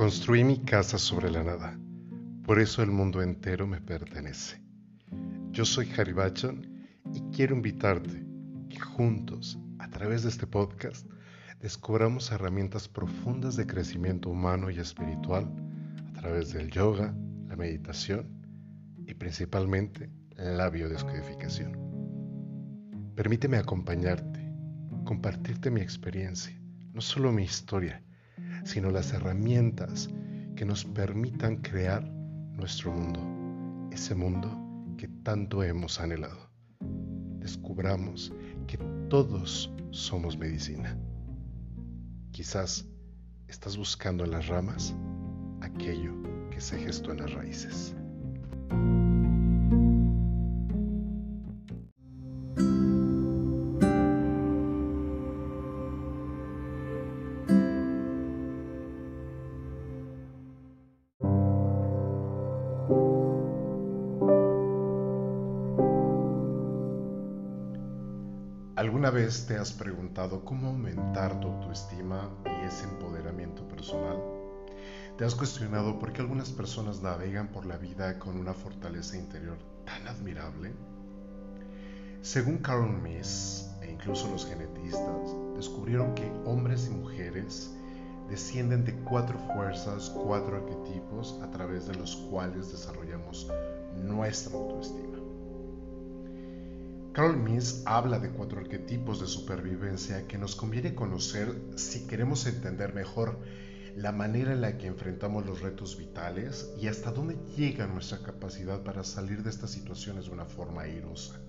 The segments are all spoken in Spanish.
Construí mi casa sobre la nada, por eso el mundo entero me pertenece. Yo soy Harry y quiero invitarte que juntos, a través de este podcast, descubramos herramientas profundas de crecimiento humano y espiritual a través del yoga, la meditación y principalmente la biodescodificación. Permíteme acompañarte, compartirte mi experiencia, no solo mi historia, sino las herramientas que nos permitan crear nuestro mundo, ese mundo que tanto hemos anhelado. Descubramos que todos somos medicina. Quizás estás buscando en las ramas aquello que se gestó en las raíces. Te has preguntado cómo aumentar tu autoestima y ese empoderamiento personal? ¿Te has cuestionado por qué algunas personas navegan por la vida con una fortaleza interior tan admirable? Según Carol Miss e incluso los genetistas, descubrieron que hombres y mujeres descienden de cuatro fuerzas, cuatro arquetipos a través de los cuales desarrollamos nuestra autoestima. Carol Means habla de cuatro arquetipos de supervivencia que nos conviene conocer si queremos entender mejor la manera en la que enfrentamos los retos vitales y hasta dónde llega nuestra capacidad para salir de estas situaciones de una forma airosa.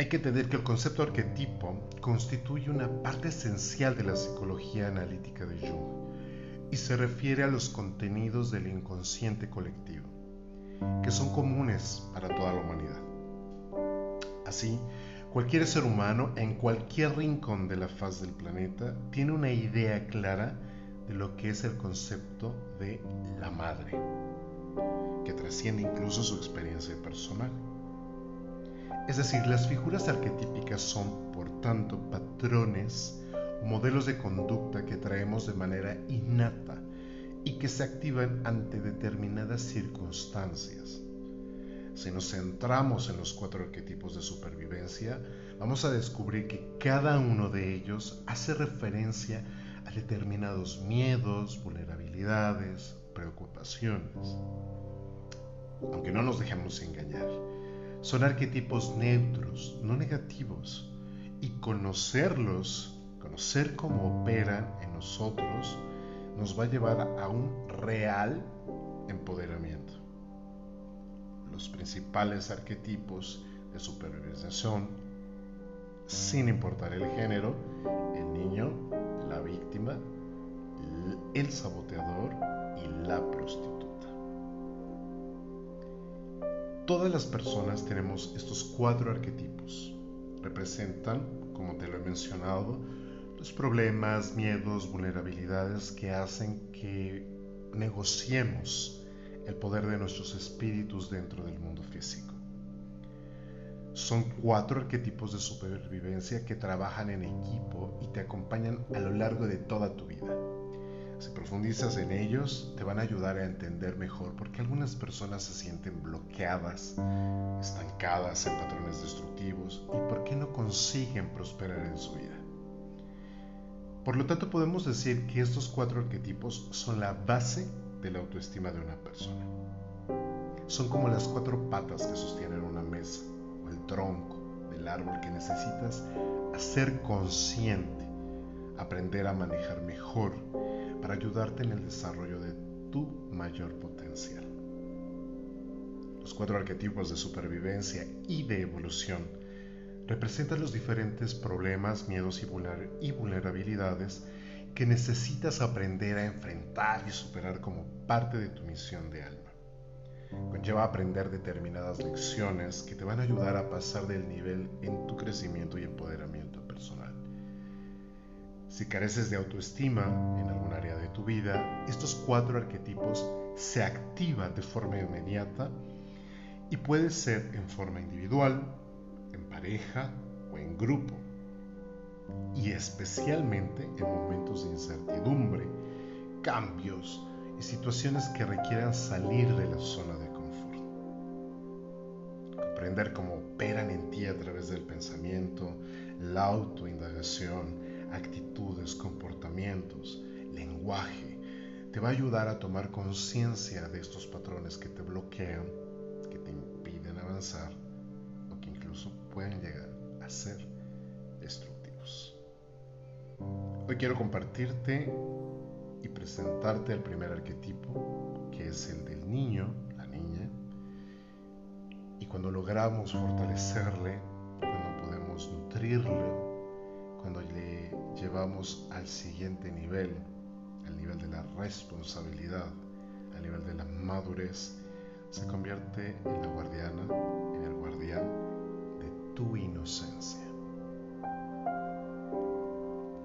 Hay que entender que el concepto arquetipo constituye una parte esencial de la psicología analítica de Jung y se refiere a los contenidos del inconsciente colectivo, que son comunes para toda la humanidad. Así, cualquier ser humano en cualquier rincón de la faz del planeta tiene una idea clara de lo que es el concepto de la madre, que trasciende incluso su experiencia personal. Es decir, las figuras arquetípicas son, por tanto, patrones, modelos de conducta que traemos de manera innata y que se activan ante determinadas circunstancias si nos centramos en los cuatro arquetipos de supervivencia, vamos a descubrir que cada uno de ellos hace referencia a determinados miedos, vulnerabilidades, preocupaciones. Aunque no nos dejemos engañar, son arquetipos neutros, no negativos, y conocerlos, conocer cómo operan en nosotros, nos va a llevar a un real empoderamiento los principales arquetipos de supervivencia son, sin importar el género, el niño, la víctima, el saboteador y la prostituta. Todas las personas tenemos estos cuatro arquetipos. Representan, como te lo he mencionado, los problemas, miedos, vulnerabilidades que hacen que negociemos el poder de nuestros espíritus dentro del mundo físico. Son cuatro arquetipos de supervivencia que trabajan en equipo y te acompañan a lo largo de toda tu vida. Si profundizas en ellos, te van a ayudar a entender mejor por qué algunas personas se sienten bloqueadas, estancadas en patrones destructivos y por qué no consiguen prosperar en su vida. Por lo tanto, podemos decir que estos cuatro arquetipos son la base de la autoestima de una persona. Son como las cuatro patas que sostienen una mesa o el tronco del árbol que necesitas hacer consciente, aprender a manejar mejor para ayudarte en el desarrollo de tu mayor potencial. Los cuatro arquetipos de supervivencia y de evolución representan los diferentes problemas, miedos y vulnerabilidades que necesitas aprender a enfrentar y superar como parte de tu misión de alma. Conlleva aprender determinadas lecciones que te van a ayudar a pasar del nivel en tu crecimiento y empoderamiento personal. Si careces de autoestima en algún área de tu vida, estos cuatro arquetipos se activan de forma inmediata y puede ser en forma individual, en pareja o en grupo y especialmente en momentos de incertidumbre, cambios y situaciones que requieran salir de la zona de confort. Comprender cómo operan en ti a través del pensamiento, la autoindagación, actitudes, comportamientos, lenguaje, te va a ayudar a tomar conciencia de estos patrones que te bloquean, que te impiden avanzar o que incluso pueden llegar a ser. Hoy quiero compartirte y presentarte el primer arquetipo, que es el del niño, la niña, y cuando logramos fortalecerle, cuando podemos nutrirlo, cuando le llevamos al siguiente nivel, al nivel de la responsabilidad, al nivel de la madurez, se convierte en la guardiana, en el guardián de tu inocencia.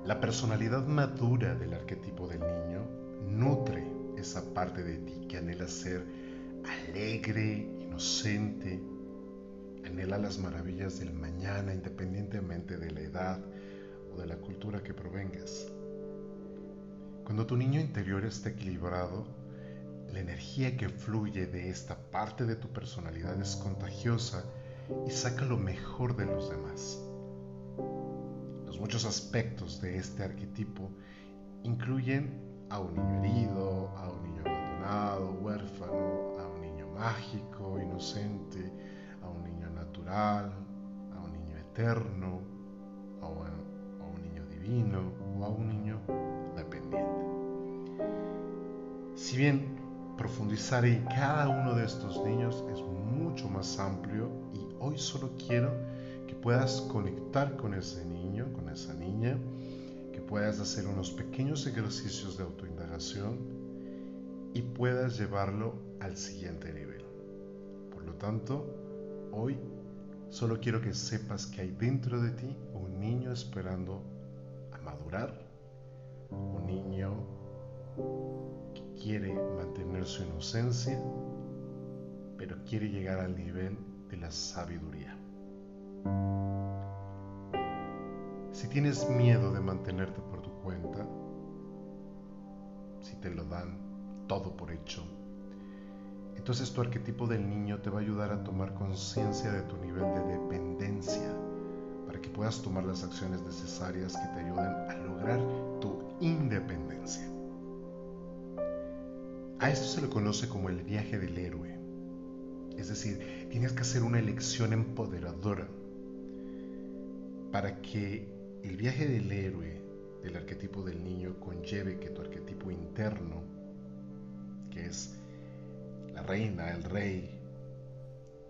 La personalidad madura del arquetipo del niño nutre esa parte de ti que anhela ser alegre, inocente, anhela las maravillas del mañana independientemente de la edad o de la cultura que provengas. Cuando tu niño interior está equilibrado, la energía que fluye de esta parte de tu personalidad es contagiosa y saca lo mejor de los demás. Muchos aspectos de este arquetipo incluyen a un niño herido, a un niño abandonado, huérfano, a un niño mágico, inocente, a un niño natural, a un niño eterno, a un, niño divino o a un niño si bien profundizar en cada uno de estos niños es mucho más amplio y hoy solo quiero puedas conectar con ese niño, con esa niña, que puedas hacer unos pequeños ejercicios de autoindagación y puedas llevarlo al siguiente nivel. Por lo tanto, hoy solo quiero que sepas que hay dentro de ti un niño esperando a madurar, un niño quiere mantener su inocencia, pero quiere llegar al nivel de la sabiduría. Tienes miedo de mantenerte por tu cuenta, si te lo dan todo por hecho, entonces tu arquetipo del niño te va a ayudar a tomar conciencia de tu nivel de dependencia para que puedas tomar las acciones necesarias que te ayuden a lograr tu independencia. A esto se le conoce como el viaje del héroe. Es decir, tienes que hacer una elección empoderadora para que el viaje del héroe del arquetipo del niño conlleve que tu arquetipo interno, que es la reina, el rey,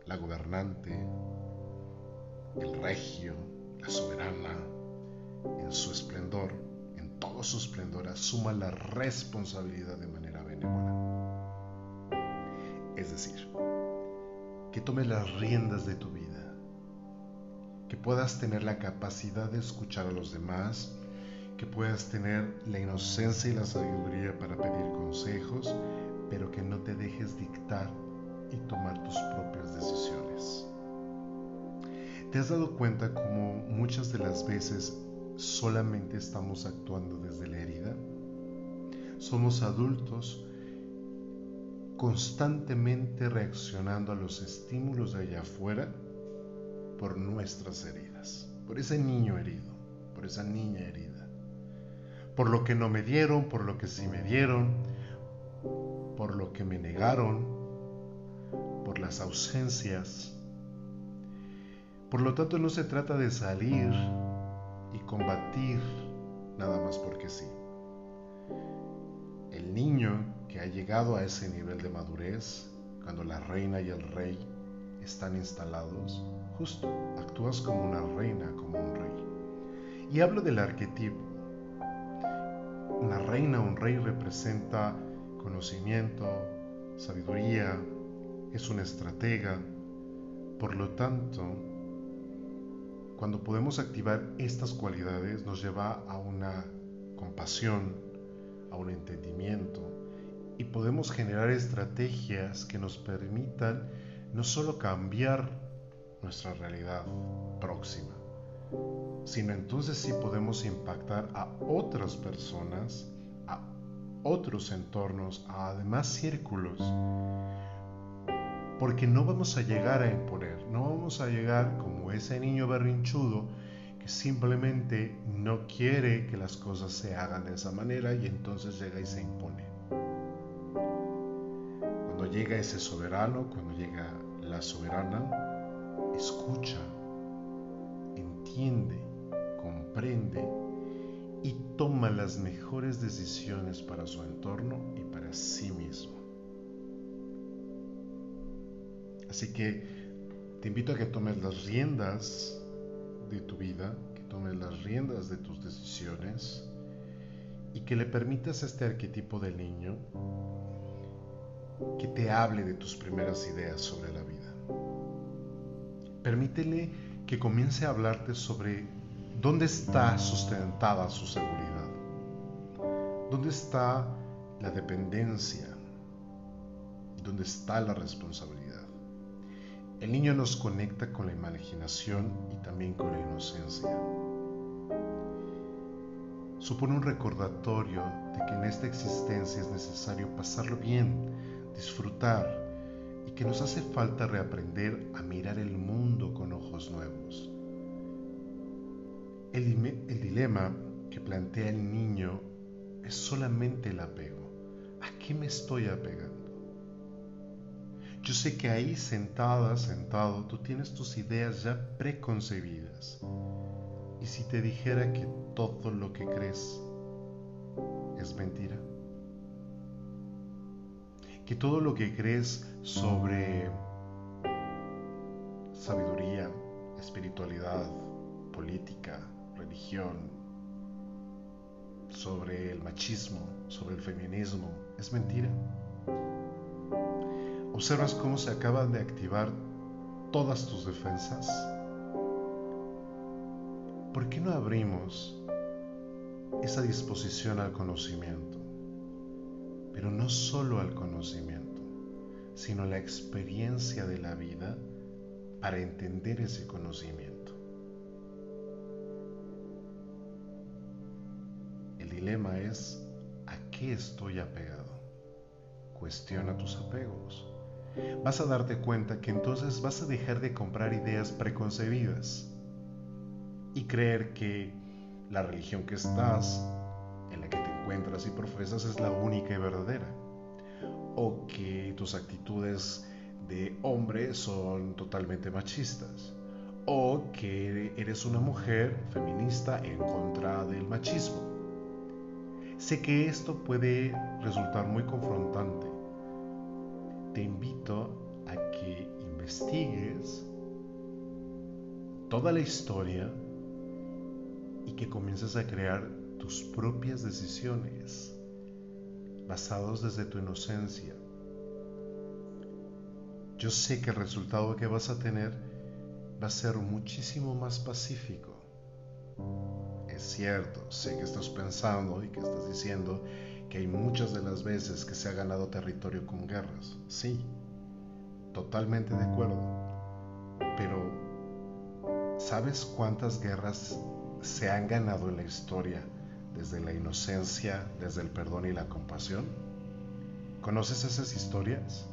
la gobernante, el regio, la soberana, en su esplendor, en todo su esplendor, asuma la responsabilidad de manera benévola. Es decir, que tomes las riendas de tu vida, que puedas tener la capacidad de escuchar a los demás, que puedas tener la inocencia y la sabiduría para pedir consejos, pero que no te dejes dictar y tomar tus propias decisiones. ¿Te has dado cuenta cómo muchas de las veces solamente estamos actuando desde la herida? Somos adultos constantemente reaccionando a los estímulos de allá afuera por nuestras heridas, por ese niño herido, por esa niña herida, por lo que no me dieron, por lo que sí me dieron, por lo que me negaron, por las ausencias. Por lo tanto, no se trata de salir y combatir nada más porque sí. El niño que ha llegado a ese nivel de madurez, cuando la reina y el rey están instalados, actúas como una reina, como un rey. Y hablo del arquetipo. Una reina, un rey representa conocimiento, sabiduría, es una estratega. Por lo tanto, cuando podemos activar estas cualidades nos lleva a una compasión, a un entendimiento, y podemos generar estrategias que nos permitan no solo cambiar nuestra realidad próxima, sino entonces sí podemos impactar a otras personas, a otros entornos, a demás círculos, porque no vamos a llegar a imponer, no vamos a llegar como ese niño berrinchudo que simplemente no quiere que las cosas se hagan de esa manera y entonces llega y se impone. Cuando llega ese soberano, cuando llega la soberana, escucha, entiende, comprende y toma las mejores decisiones para su entorno y para sí mismo. Así que te invito a que tomes las riendas de tu vida, que tomes las riendas de tus decisiones y que le permitas a este arquetipo del niño que te hable de tus primeras ideas sobre la vida. Permítele que comience a hablarte sobre dónde está sustentada su seguridad, dónde está la dependencia, dónde está la responsabilidad. El niño nos conecta con la imaginación y también con la inocencia. Supone un recordatorio de que en esta existencia es necesario pasarlo bien, disfrutar que nos hace falta reaprender a mirar el mundo con ojos nuevos. El, el dilema que plantea el niño es solamente el apego. ¿A qué me estoy apegando? Yo sé que ahí sentada, sentado, tú tienes tus ideas ya preconcebidas. ¿Y si te dijera que todo lo que crees es mentira? Que todo lo que crees sobre sabiduría, espiritualidad, política, religión, sobre el machismo, sobre el feminismo, es mentira. ¿Observas cómo se acaban de activar todas tus defensas? ¿Por qué no abrimos esa disposición al conocimiento? Pero no solo al conocimiento, sino la experiencia de la vida para entender ese conocimiento. El dilema es, ¿a qué estoy apegado? Cuestiona tus apegos vas a darte cuenta que entonces vas a dejar de comprar ideas preconcebidas y creer que la religión que estás, en la que encuentras y profesas es la única y verdadera, o que tus actitudes de hombre son totalmente machistas, o que eres una mujer feminista en contra del machismo. Sé que esto puede resultar muy confrontante, te invito a que investigues toda la historia y que comiences a crear tus propias decisiones basados desde tu inocencia. Yo sé que el resultado que vas a tener va a ser muchísimo más pacífico. Es cierto, sé que estás pensando y que estás diciendo que hay muchas de las veces que se ha ganado territorio con guerras. Sí, totalmente de acuerdo. Pero, ¿sabes cuántas guerras se han ganado en la historia desde la inocencia, desde el perdón y la compasión? ¿Conoces esas historias?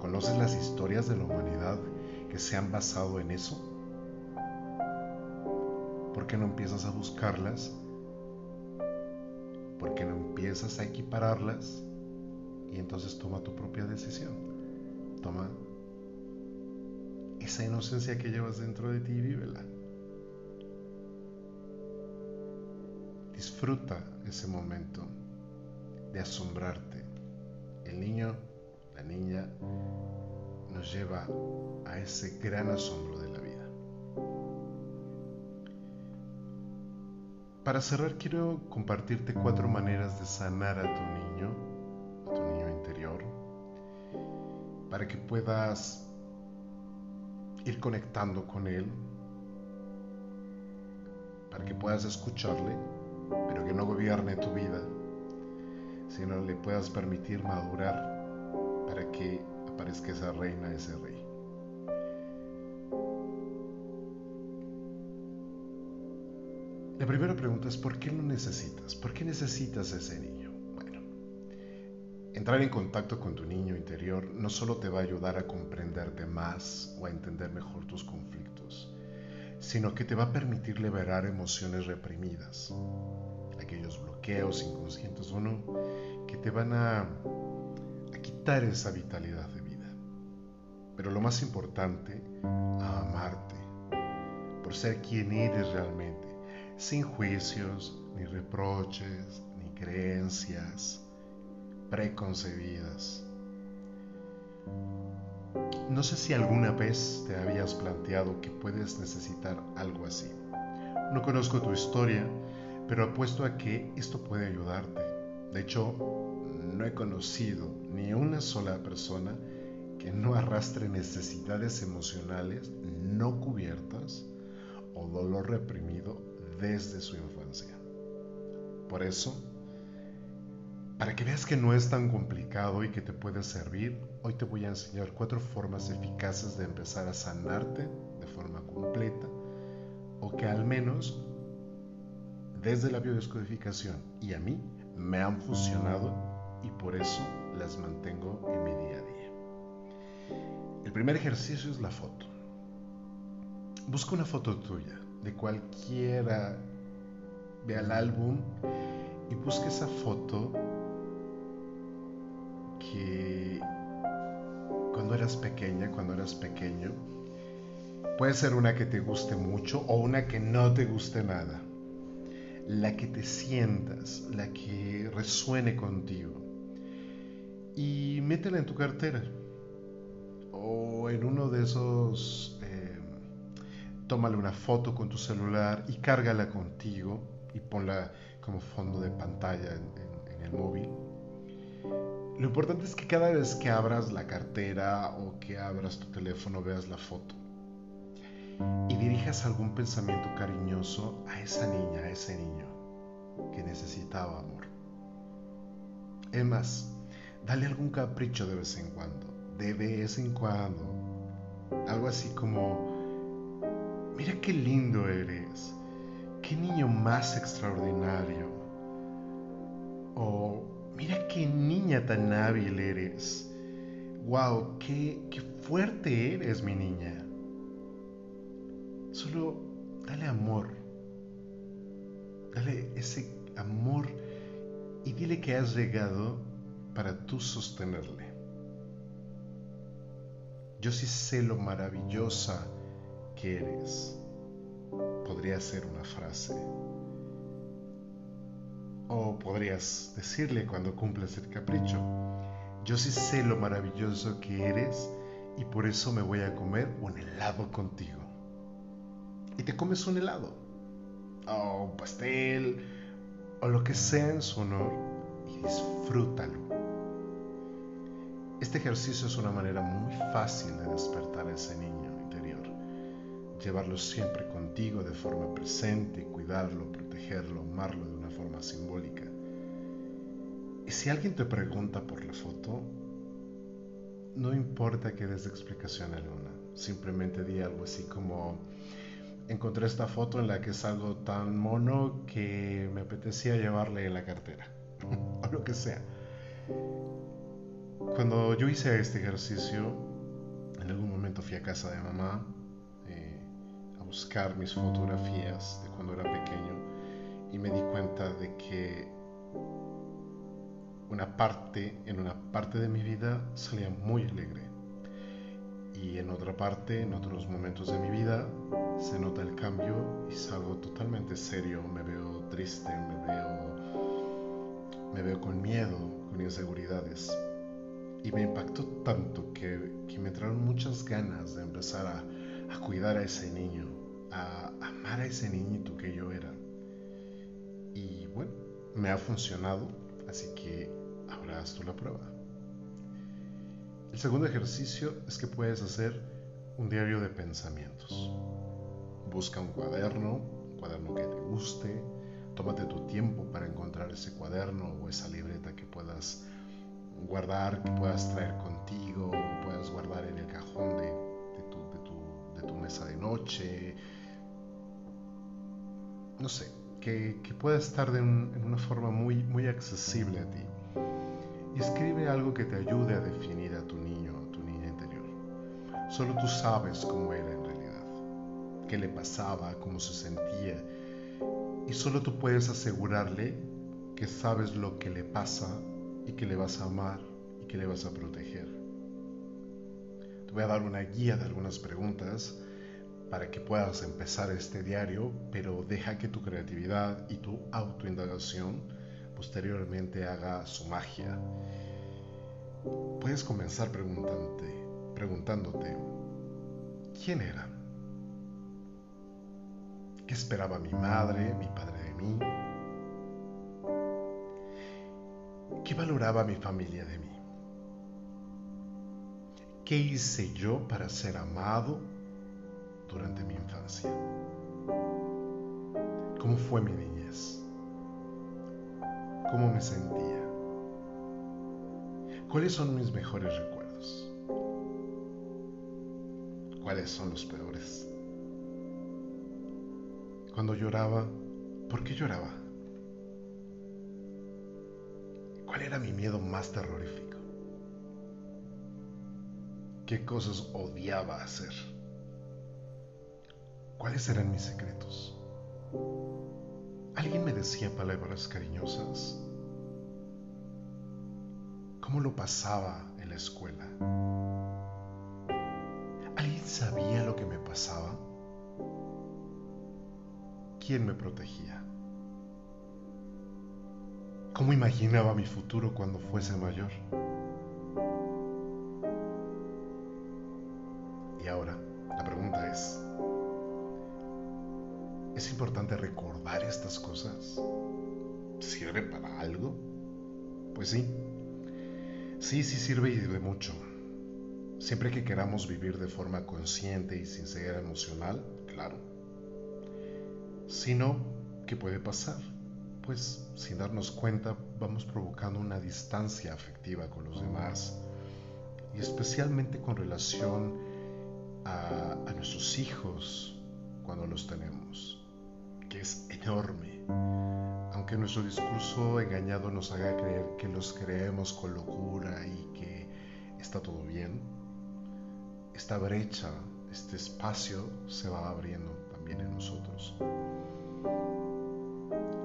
¿Conoces las historias de la humanidad que se han basado en eso? ¿Por qué no empiezas a buscarlas porque no empiezas a equipararlas y entonces toma tu propia decisión. Toma esa inocencia que llevas dentro de ti y vívela. Disfruta ese momento de asombrarte. El niño, la niña, nos lleva a ese gran asombro de la vida. Para cerrar quiero compartirte cuatro maneras de sanar a tu niño, a tu niño interior, para que puedas ir conectando con él, para que puedas escucharle, pero que no gobierne tu vida, sino le puedas permitir madurar para que aparezca esa reina, ese rey. La primera pregunta es, ¿por qué lo necesitas? ¿Por qué necesitas ese niño? Bueno, Entrar en contacto con tu niño interior no solo te va a ayudar a comprenderte más o a entender mejor tus conflictos, sino que te va a permitir liberar emociones reprimidas, aquellos bloqueos inconscientes o no, que te van a, a quitar esa vitalidad de vida. Pero lo más importante, a amarte, por ser quien eres realmente, sin juicios, ni reproches, ni creencias preconcebidas. No sé si alguna vez te habías planteado que puedes necesitar algo así. No conozco tu historia, pero apuesto a que esto puede ayudarte. De hecho, no he conocido ni una sola persona que no arrastre necesidades emocionales no cubiertas o dolor reprimido desde su infancia. Por eso, para que veas que no es tan complicado y que te puede servir, hoy te voy a enseñar cuatro formas eficaces de empezar a sanarte de forma completa o que al menos desde la biodescodificación y a mí me han funcionado y por eso las mantengo en mi día a día. El primer ejercicio es la foto. Busca una foto tuya de cualquiera, ve al álbum y busca esa foto que cuando eras pequeña, cuando eras pequeño, puede ser una que te guste mucho o una que no te guste nada. La que te sientas, la que resuene contigo. Y métela en tu cartera. O en uno de esos, eh, tómale una foto con tu celular y cárgala contigo y ponla como fondo de pantalla en el móvil lo importante es que cada vez que abras la cartera o que abras tu teléfono veas la foto y dirijas algún pensamiento cariñoso a esa niña, a ese niño que necesitaba amor. Es más, dale algún capricho de vez en cuando, de vez en cuando. Algo así como, mira qué lindo eres, qué niño más extraordinario. O mira qué niña tan hábil eres. Wow, qué, qué fuerte eres, mi niña. Solo dale amor. Dale ese amor y dile que has llegado para tú sostenerle. Yo sí sé lo maravillosa que eres. Podría ser una frase. O podrías decirle cuando cumples el capricho, yo sí sé lo maravilloso que eres y por eso me voy a comer un helado contigo. Y te comes un helado, o un pastel, o lo que sea en su honor y disfrútalo. Este ejercicio es una manera muy fácil de despertar ese niño interior. Llevarlo siempre contigo de forma presente, cuidarlo, protegerlo, amarlo forma simbólica. Y si alguien te pregunta por la foto, no importa que des explicación alguna, simplemente di algo así como, encontré esta foto en la que es algo tan mono que me apetecía llevarle en la cartera, o lo que sea. Cuando yo hice este ejercicio, en algún momento fui a casa de mamá eh, a buscar mis fotografías de cuando era pequeño y me di cuenta de que una parte, en una parte de mi vida salía muy alegre y en otra parte, en otros momentos de mi vida, se nota el cambio y salgo totalmente serio, me veo triste, me veo, me veo con miedo, con inseguridades. Y me impactó tanto que, que me entraron muchas ganas de empezar a, a cuidar a ese niño, a amar a ese niñito que yo era. Y bueno, me ha funcionado, así que ahora haz tú la prueba. El segundo ejercicio es que puedes hacer un diario de pensamientos. Busca un cuaderno, un cuaderno que te guste, tómate tu tiempo para encontrar ese cuaderno o esa libreta que puedas guardar, que puedas traer contigo, o puedas guardar en el cajón de, tu, de tu mesa de noche. No sé, que, pueda estar en una forma muy, muy accesible a ti. escribe algo que te ayude a definir a tu niño o tu niña interior. Solo tú sabes cómo era en realidad, qué le pasaba, cómo se sentía, y solo tú puedes asegurarle que sabes lo que le pasa y que le vas a amar y que le vas a proteger. Te voy a dar una guía de algunas preguntas para que puedas empezar este diario, pero deja que tu creatividad y tu autoindagación posteriormente haga su magia. Puedes comenzar preguntándote, preguntándote, ¿quién era? ¿Qué esperaba mi madre, mi padre de mí? ¿Qué valoraba mi familia de mí? ¿Qué hice yo para ser amado durante mi infancia? ¿Cómo fue mi niñez? ¿Cómo me sentía? ¿Cuáles son mis mejores recuerdos? ¿Cuáles son los peores? Cuando lloraba, ¿por qué lloraba? ¿Cuál era mi miedo más terrorífico? ¿Qué cosas odiaba hacer? ¿Cuáles eran mis secretos? ¿Alguien me decía palabras cariñosas? ¿Cómo lo pasaba en la escuela? ¿Alguien sabía lo que me pasaba? ¿Quién me protegía? ¿Cómo imaginaba mi futuro cuando fuese mayor? Pues sí, sí, sí sirve y de mucho. Siempre que queramos vivir de forma consciente y sin ser emocional, claro sino ¿qué puede pasar? Pues sin darnos cuenta vamos provocando una distancia afectiva con los demás y especialmente con relación a nuestros hijos cuando los tenemos, que es enorme. Aunque nuestro discurso engañado nos haga creer que los creemos con locura y que está todo bien, esta brecha, este espacio se va abriendo también en nosotros.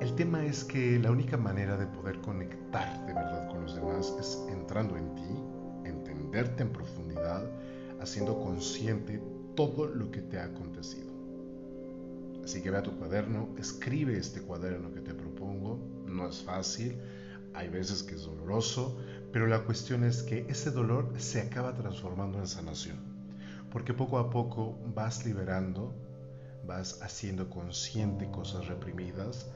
El tema es que la única manera de poder conectar de verdad con los demás es entrando en ti, entenderte en profundidad, haciendo consciente todo lo que te ha acontecido. Así que ve a tu cuaderno, escribe este cuaderno que te propongo. No es fácil, hay veces que es doloroso, pero la cuestión es que ese dolor se acaba transformando en sanación, porque poco a poco vas liberando vas haciendo consciente cosas reprimidas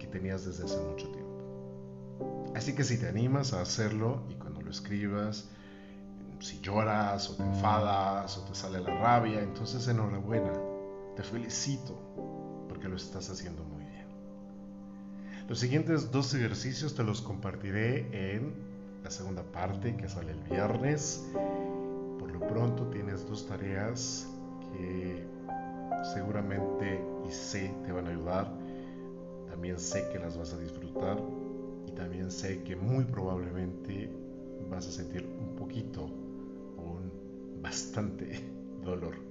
que tenías desde hace mucho tiempo. Así que si te animas a hacerlo y cuando lo escribas, si lloras o te enfadas o te sale la rabia, entonces enhorabuena, te felicito porque lo estás haciendo muy bien. Los siguientes dos ejercicios te los compartiré en la segunda parte que sale el viernes. Por lo pronto tienes dos tareas que seguramente y sé te van a ayudar. También sé que las vas a disfrutar y también sé que muy probablemente vas a sentir un poquito o un bastante dolor.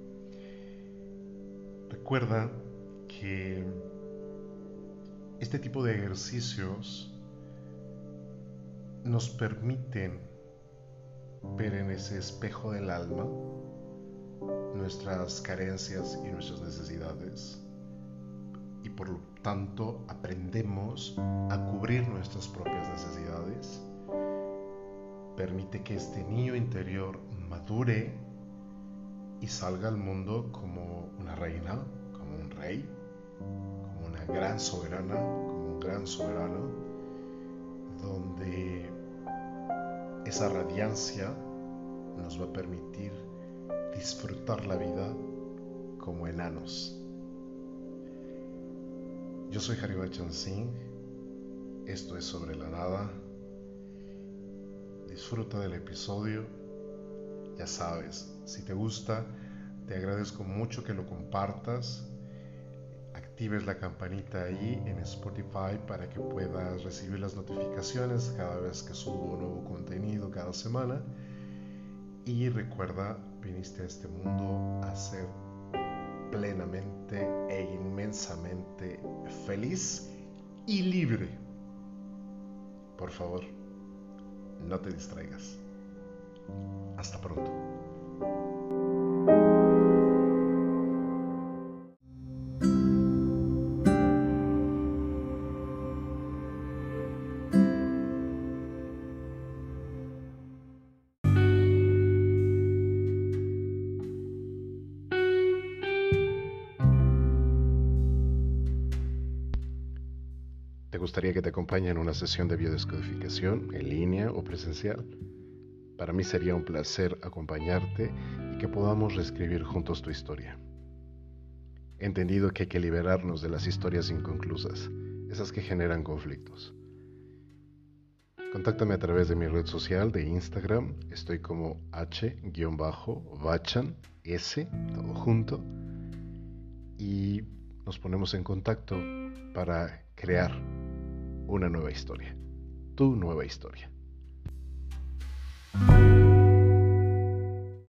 Recuerda que este tipo de ejercicios nos permiten ver en ese espejo del alma nuestras carencias y nuestras necesidades y por lo tanto aprendemos a cubrir nuestras propias necesidades. Permite que este niño interior madure y salga al mundo como una reina, rey, como una gran soberana, como un gran soberano, donde esa radiancia nos va a permitir disfrutar la vida como enanos. Yo soy Haribachan Singh, esto es sobre la nada. Disfruta del episodio. Ya sabes, si te gusta, te agradezco mucho que lo compartas. Actives la campanita ahí en Spotify para que puedas recibir las notificaciones cada vez que subo nuevo contenido cada semana. Y recuerda, viniste a este mundo a ser plenamente e inmensamente feliz y libre. Por favor, no te distraigas. Hasta pronto. Gustaría que te acompañe en una sesión de biodescodificación en línea o presencial? Para mí sería un placer acompañarte y que podamos reescribir juntos tu historia. He entendido que hay que liberarnos de las historias inconclusas, esas que generan conflictos. Contáctame a través de mi red social de Instagram, estoy como h-bachan, s, todo junto, y nos ponemos en contacto para crear una nueva historia, tu nueva historia.